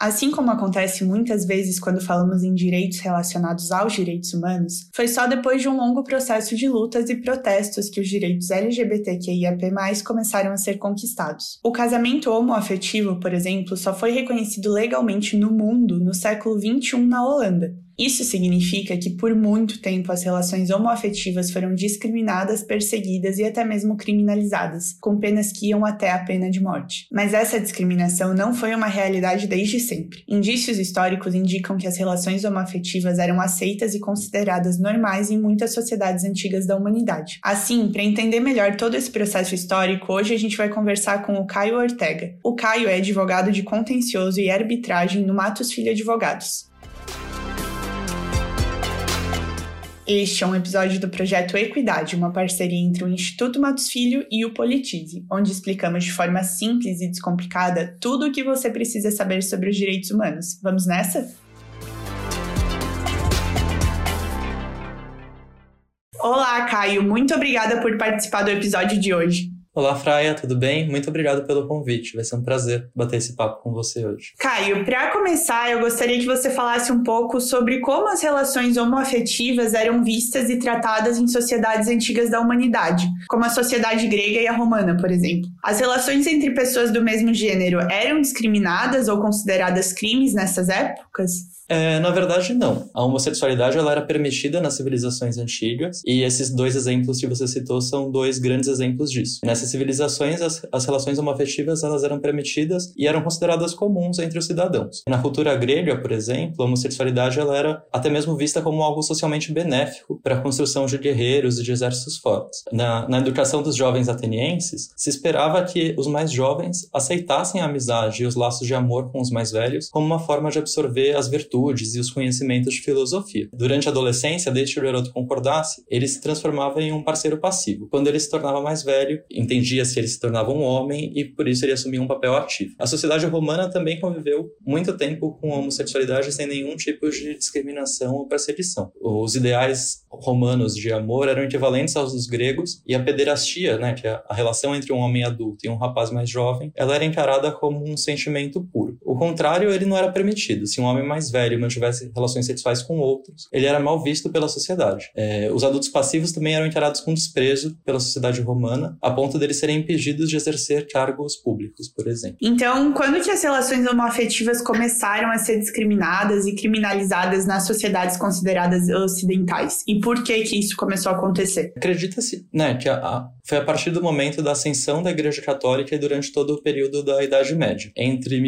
Assim como acontece muitas vezes quando falamos em direitos relacionados aos direitos humanos, foi só depois de um longo processo de lutas e protestos que os direitos LGBTQIAP+, começaram a ser conquistados. O casamento homoafetivo, por exemplo, só foi reconhecido legalmente no mundo no século XXI na Holanda, isso significa que por muito tempo as relações homoafetivas foram discriminadas, perseguidas e até mesmo criminalizadas, com penas que iam até a pena de morte. Mas essa discriminação não foi uma realidade desde sempre. Indícios históricos indicam que as relações homoafetivas eram aceitas e consideradas normais em muitas sociedades antigas da humanidade. Assim, para entender melhor todo esse processo histórico, hoje a gente vai conversar com o Caio Ortega. O Caio é advogado de contencioso e arbitragem no Matos Filho Advogados. Este é um episódio do projeto Equidade, uma parceria entre o Instituto Matos Filho e o Politize, onde explicamos de forma simples e descomplicada tudo o que você precisa saber sobre os direitos humanos. Vamos nessa? Olá, Caio. Muito obrigada por participar do episódio de hoje. Olá, Fraia, tudo bem? Muito obrigado pelo convite. Vai ser um prazer bater esse papo com você hoje. Caio, para começar, eu gostaria que você falasse um pouco sobre como as relações homoafetivas eram vistas e tratadas em sociedades antigas da humanidade, como a sociedade grega e a romana, por exemplo. As relações entre pessoas do mesmo gênero eram discriminadas ou consideradas crimes nessas épocas? É, na verdade, não. A homossexualidade ela era permitida nas civilizações antigas, e esses dois exemplos que você citou são dois grandes exemplos disso. Nessas civilizações, as, as relações homoafetivas elas eram permitidas e eram consideradas comuns entre os cidadãos. Na cultura grega, por exemplo, a homossexualidade ela era até mesmo vista como algo socialmente benéfico para a construção de guerreiros e de exércitos fortes. Na, na educação dos jovens atenienses, se esperava que os mais jovens aceitassem a amizade e os laços de amor com os mais velhos como uma forma de absorver as virtudes virtudes e os conhecimentos de filosofia. Durante a adolescência, desde que o garoto concordasse, ele se transformava em um parceiro passivo. Quando ele se tornava mais velho, entendia se ele se tornava um homem e por isso ele assumia um papel ativo. A sociedade romana também conviveu muito tempo com a homossexualidade sem nenhum tipo de discriminação ou perseguição. Os ideais romanos de amor eram equivalentes aos dos gregos e a pederastia, né, que é a relação entre um homem adulto e um rapaz mais jovem, ela era encarada como um sentimento puro. Contrário, ele não era permitido. Se um homem mais velho mantivesse relações sexuais com outros, ele era mal visto pela sociedade. É, os adultos passivos também eram encarados com desprezo pela sociedade romana, a ponto deles serem impedidos de exercer cargos públicos, por exemplo. Então, quando que as relações homoafetivas começaram a ser discriminadas e criminalizadas nas sociedades consideradas ocidentais? E por que que isso começou a acontecer? Acredita-se, né, que a, a, foi a partir do momento da ascensão da Igreja Católica e durante todo o período da Idade Média. Entre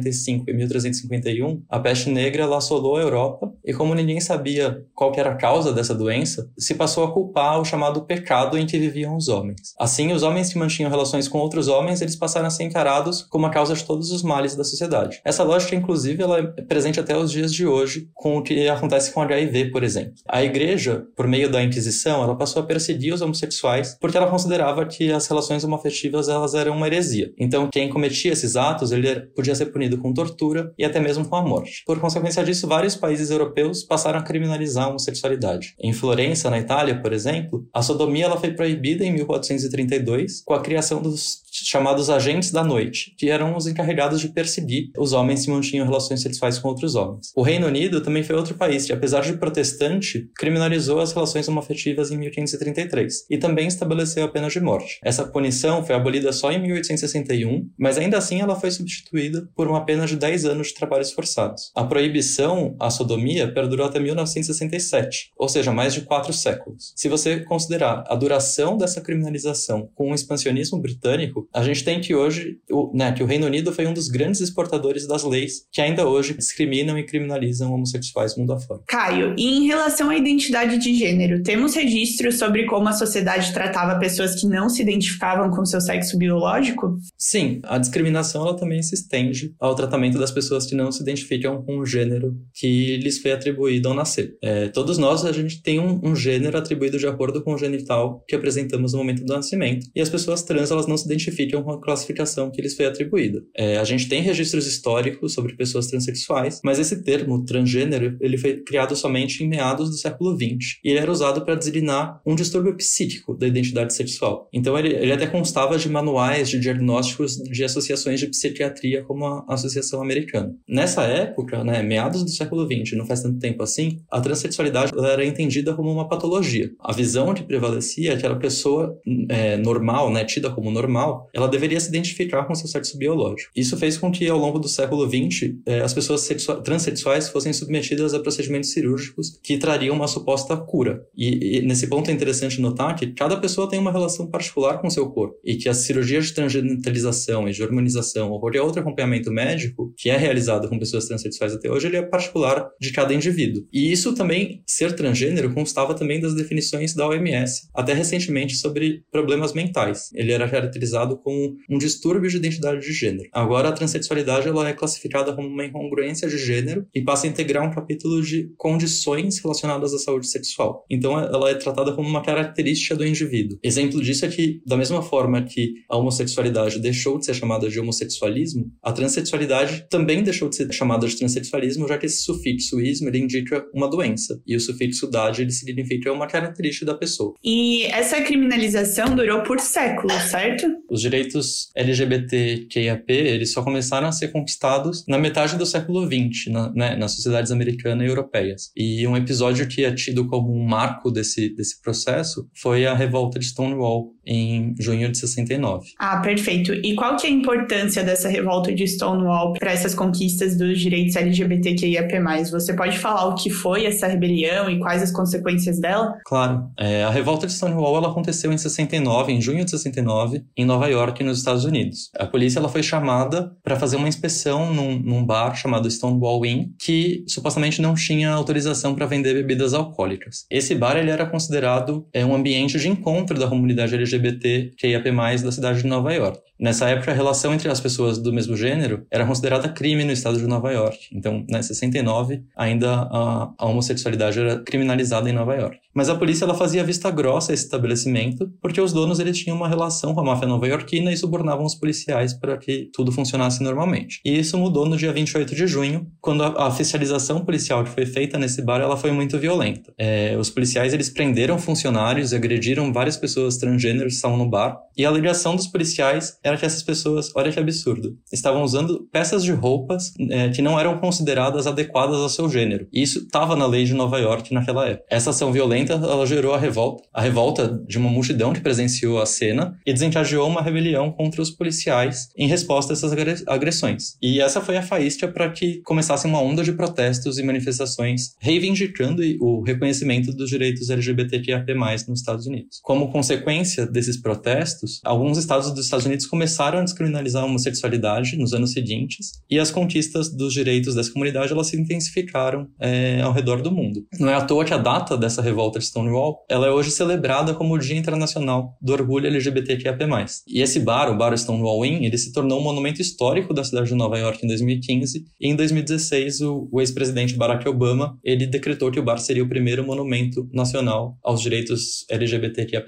1345 e 1351, a peste negra assolou a Europa e como ninguém sabia qual era a causa dessa doença, se passou a culpar o chamado pecado em que viviam os homens. Assim, os homens que mantinham relações com outros homens, eles passaram a ser encarados como a causa de todos os males da sociedade. Essa lógica, inclusive, ela é presente até os dias de hoje com o que acontece com HIV, por exemplo. A igreja, por meio da Inquisição, ela passou a perseguir os homossexuais porque ela considerava que as relações homoafetivas elas eram uma heresia. Então, quem cometia esses atos, ele podia ser punido com tortura e até mesmo com a morte. Por consequência disso, vários países europeus passaram a criminalizar a homossexualidade. Em Florença, na Itália, por exemplo, a sodomia ela foi proibida em 1432 com a criação dos chamados agentes da noite, que eram os encarregados de perseguir os homens que mantinham relações sexuais com outros homens. O Reino Unido também foi outro país que, apesar de protestante, criminalizou as relações homoafetivas em 1533 e também estabeleceu a pena de morte. Essa punição foi abolida só em 1861, mas ainda assim ela foi substituída por uma pena de 10 anos de trabalhos forçados. A proibição à sodomia perdurou até 1967, ou seja, mais de quatro séculos. Se você considerar a duração dessa criminalização com o expansionismo britânico, a gente tem que hoje, o, né, que o Reino Unido foi um dos grandes exportadores das leis que ainda hoje discriminam e criminalizam homossexuais mundo afora. Caio, e em relação à identidade de gênero, temos registros sobre como a sociedade tratava pessoas que não se identificavam com seu sexo biológico? Sim, a discriminação ela também se estende ao tratamento das pessoas que não se identificam com o gênero que lhes foi atribuído ao nascer. É, todos nós, a gente tem um, um, gênero atribuído de acordo com o genital que apresentamos no momento do nascimento, e as pessoas trans, elas não se identificam com a classificação que lhes foi atribuída. É, a gente tem registros históricos sobre pessoas transexuais, mas esse termo, transgênero, ele foi criado somente em meados do século XX, e ele era usado para designar um distúrbio psíquico da identidade sexual. Então, ele, ele até constava de manuais de diagnósticos de associações de psiquiatria, como a Associação Americana. Nessa época, né, meados do século XX, não faz tanto tempo assim, a transexualidade era entendida como uma patologia. A visão que prevalecia é que a pessoa é, normal, né, tida como normal, ela deveria se identificar com seu sexo biológico. Isso fez com que, ao longo do século XX, é, as pessoas transexuais fossem submetidas a procedimentos cirúrgicos que trariam uma suposta cura. E, e, nesse ponto é interessante notar que cada pessoa tem uma relação particular com seu corpo e que as cirurgias de transgenitalização e de hormonização ou qualquer outro acompanhamento médico que é realizado com pessoas transexuais até hoje, ele é particular de cada indivíduo. E isso também, ser transgênero, constava também das definições da OMS, até recentemente sobre problemas mentais. Ele era caracterizado como um distúrbio de identidade de gênero. Agora, a transexualidade ela é classificada como uma incongruência de gênero e passa a integrar um capítulo de condições relacionadas à saúde sexual. Então, ela é tratada como uma característica do indivíduo. Exemplo disso é que, da mesma forma que a homossexualidade deixou de ser chamada de homossexualismo, a transexualidade também deixou de ser chamada de transexualismo, já que esse sufixo ismo ele indica uma doença e o sufixo dade ele significa uma característica da pessoa. E essa criminalização durou por séculos, certo? Os direitos LGBTQIAP eles só começaram a ser conquistados na metade do século XX, na, né, nas sociedades americanas e europeias. E um episódio que é tido como um marco desse, desse processo foi a revolta de Stonewall em junho de 69. Ah, perfeito. E qual que é a importância dessa revolta de Stonewall para essas conquistas dos direitos LGBTQIAP+. Você pode falar o que foi essa rebelião e quais as consequências dela? Claro. É, a revolta de Stonewall ela aconteceu em 69, em junho de 69, em Nova York, nos Estados Unidos. A polícia ela foi chamada para fazer uma inspeção num, num, bar chamado Stonewall Inn, que supostamente não tinha autorização para vender bebidas alcoólicas. Esse bar ele era considerado é, um ambiente de encontro da comunidade LGBT QIAP+, da cidade de Nova York. Nessa época, a relação entre as pessoas do mesmo gênero era considerada crime no estado de Nova York. Então, em né, 69, ainda a, a, homossexualidade era criminalizada em Nova York. Mas a polícia ela fazia vista grossa a esse estabelecimento, porque os donos eles tinham uma relação com a máfia nova-iorquina e subornavam os policiais para que tudo funcionasse normalmente. E isso mudou no dia 28 de junho, quando a, a oficialização policial que foi feita nesse bar ela foi muito violenta. É, os policiais eles prenderam funcionários agrediram várias pessoas transgêneros que estavam no bar, e a alegação dos policiais era que essas pessoas, olha que absurdo, estavam usando peças de roupas é, que não eram consideradas adequadas ao seu gênero. E isso estava na lei de Nova York naquela época. Essa ação violenta, ela gerou a revolta, a revolta de uma multidão que presenciou a cena e desencadeou uma rebelião contra os policiais em resposta a essas agressões. E essa foi a faísca para que começasse uma onda de protestos e manifestações reivindicando o reconhecimento dos direitos LGBTQIA+, nos Estados Unidos. Como consequência desses protestos, alguns estados dos Estados Unidos começaram a descriminalizar a homossexualidade nos anos seguintes e as conquistas dos direitos dessa comunidade elas se intensificaram é, ao redor do mundo. Não é à toa que a data dessa revolta de Stonewall ela é hoje celebrada como o Dia Internacional do Orgulho LGBTQIA+. E esse bar, o Bar Stonewall Inn, ele se tornou um monumento histórico da cidade de Nova York em 2015 e em 2016 o, o ex-presidente Barack Obama ele decretou que o bar seria o primeiro monumento nacional aos direitos LGBTQIA+.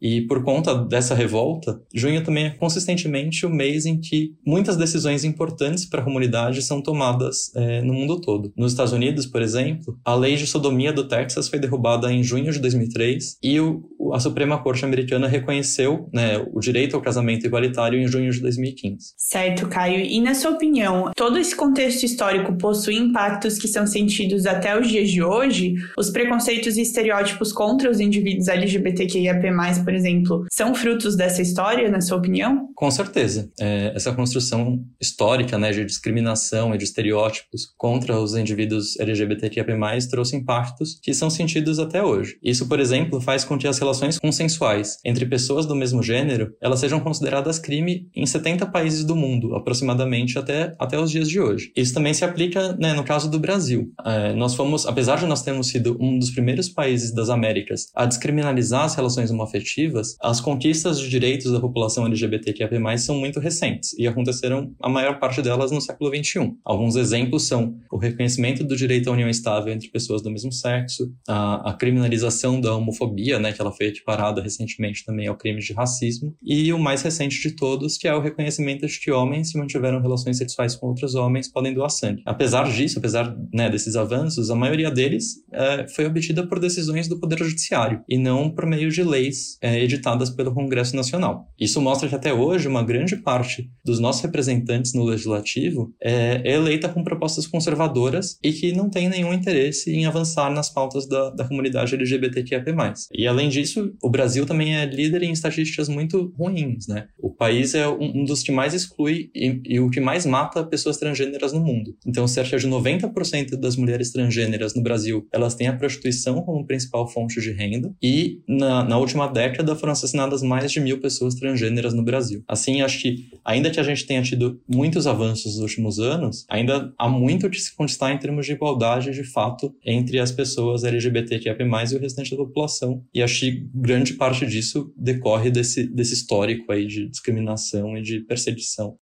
E por conta dessa revolta, junho também é consistentemente o mês em que muitas decisões importantes para a comunidade são tomadas é, no mundo todo. Nos Estados Unidos, por exemplo, a lei de sodomia do Texas foi derrubada em em junho de 2003 e o, a Suprema Corte americana reconheceu né, o direito ao casamento igualitário em junho de 2015. Certo, Caio. E na sua opinião, todo esse contexto histórico possui impactos que são sentidos até os dias de hoje? Os preconceitos e estereótipos contra os indivíduos LGBTQIAP+, por exemplo, são frutos dessa história, na sua opinião? Com certeza. É, essa construção histórica né, de discriminação e de estereótipos contra os indivíduos LGBTQIAP+, trouxe impactos que são sentidos até hoje. Isso, por exemplo, faz com que as relações consensuais entre pessoas do mesmo gênero elas sejam consideradas crime em 70 países do mundo, aproximadamente até, até os dias de hoje. Isso também se aplica né, no caso do Brasil. É, nós fomos, apesar de nós termos sido um dos primeiros países das Américas a descriminalizar as relações homoafetivas, as conquistas de direitos da população LGBTQIA+, são muito recentes e aconteceram a maior parte delas no século XXI. Alguns exemplos são reconhecimento do direito à união estável entre pessoas do mesmo sexo, a, a criminalização da homofobia, né, que ela foi equiparada recentemente também ao crime de racismo, e o mais recente de todos, que é o reconhecimento de que homens, se mantiveram relações sexuais com outros homens, podem doar sangue. Apesar disso, apesar né, desses avanços, a maioria deles é, foi obtida por decisões do Poder Judiciário e não por meio de leis é, editadas pelo Congresso Nacional. Isso mostra que até hoje uma grande parte dos nossos representantes no Legislativo é, é eleita com propostas conservadoras e que não tem nenhum interesse em avançar nas pautas da, da comunidade LGBTQIA+. E além disso, o Brasil também é líder em estatísticas muito ruins, né? O país é um, dos que mais exclui e, e, o que mais mata pessoas transgêneras no mundo. Então, cerca de 90% das mulheres transgêneras no Brasil, elas têm a prostituição como principal fonte de renda e na, na última década foram assassinadas mais de mil pessoas transgêneras no Brasil. Assim, acho que ainda que a gente tenha tido muitos avanços nos últimos anos, ainda há muito de se conquistar em termos de igualdade de fato entre as pessoas LGBTQIA+, e o restante da população. E acho que grande parte disso decorre desse, desse histórico aí de discriminação e de perseguição.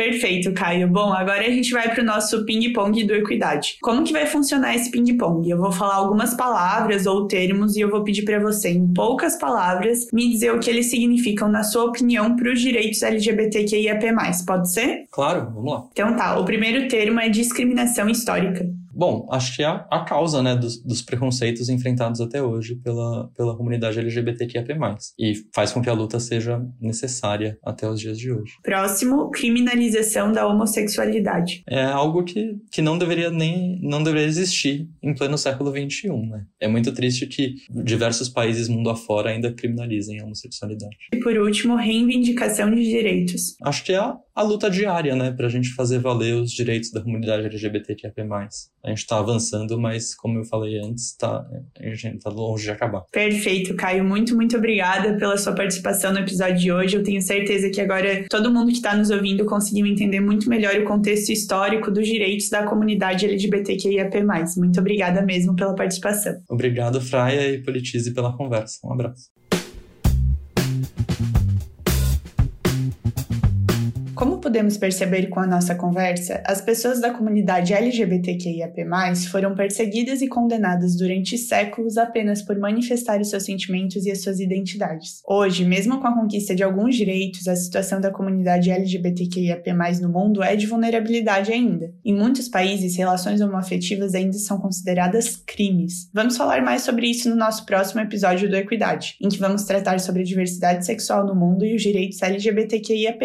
Perfeito, Caio. Bom, agora a gente vai para o nosso ping-pong do Equidade. Como que vai funcionar esse ping-pong? Eu vou falar algumas palavras ou termos e eu vou pedir para você, em poucas palavras, me dizer o que eles significam, na sua opinião, para os direitos LGBTQIAP+. Pode ser? Claro, vamos lá. Então tá, o primeiro termo é discriminação histórica. Bom, acho que é a, a causa né, dos, dos, preconceitos enfrentados até hoje pela, pela comunidade LGBTQIA+. E faz com que a luta seja necessária até os dias de hoje. Próximo, criminalização da homossexualidade. É algo que, que não deveria nem não deveria existir em pleno século XXI. Né? É muito triste que diversos países mundo afora ainda criminalizem a homossexualidade. E por último, reivindicação de direitos. Acho que é a, a luta diária, né, para a gente fazer valer os direitos da comunidade LGBTQIA+. A gente está avançando, mas como eu falei antes, tá, a gente está longe de acabar. Perfeito, Caio. Muito, muito obrigada pela sua participação no episódio de hoje. Eu tenho certeza que agora todo mundo que está nos ouvindo conseguiu entender muito melhor o contexto histórico dos direitos da comunidade LGBTQIAP+. Muito obrigada mesmo pela participação. Obrigado, Fraia e Politize pela conversa. Um abraço. Como podemos perceber com a nossa conversa, as pessoas da comunidade LGBTQIAP+, foram perseguidas e condenadas durante séculos apenas por manifestar os seus sentimentos e as suas identidades. Hoje, mesmo com a conquista de alguns direitos, a situação da comunidade LGBTQIAP+, no mundo é de vulnerabilidade ainda. Em muitos países, relações homoafetivas ainda são consideradas crimes. Vamos falar mais sobre isso no nosso próximo episódio do Equidade, em que vamos tratar sobre a diversidade sexual no mundo e os direitos LGBTQIAP+.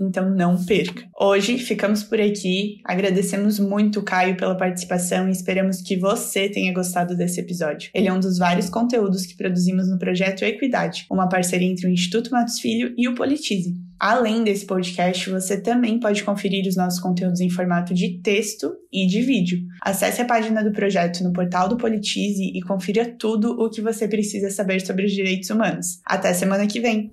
Então, não perca. Hoje ficamos por aqui. Agradecemos muito Caio pela participação e esperamos que você tenha gostado desse episódio. Ele é um dos vários conteúdos que produzimos no projeto Equidade, uma parceria entre o Instituto Matos Filho e o Politize. Além desse podcast, você também pode conferir os nossos conteúdos em formato de texto e de vídeo. Acesse a página do projeto no portal do Politize e confira tudo o que você precisa saber sobre os direitos humanos. Até semana que vem!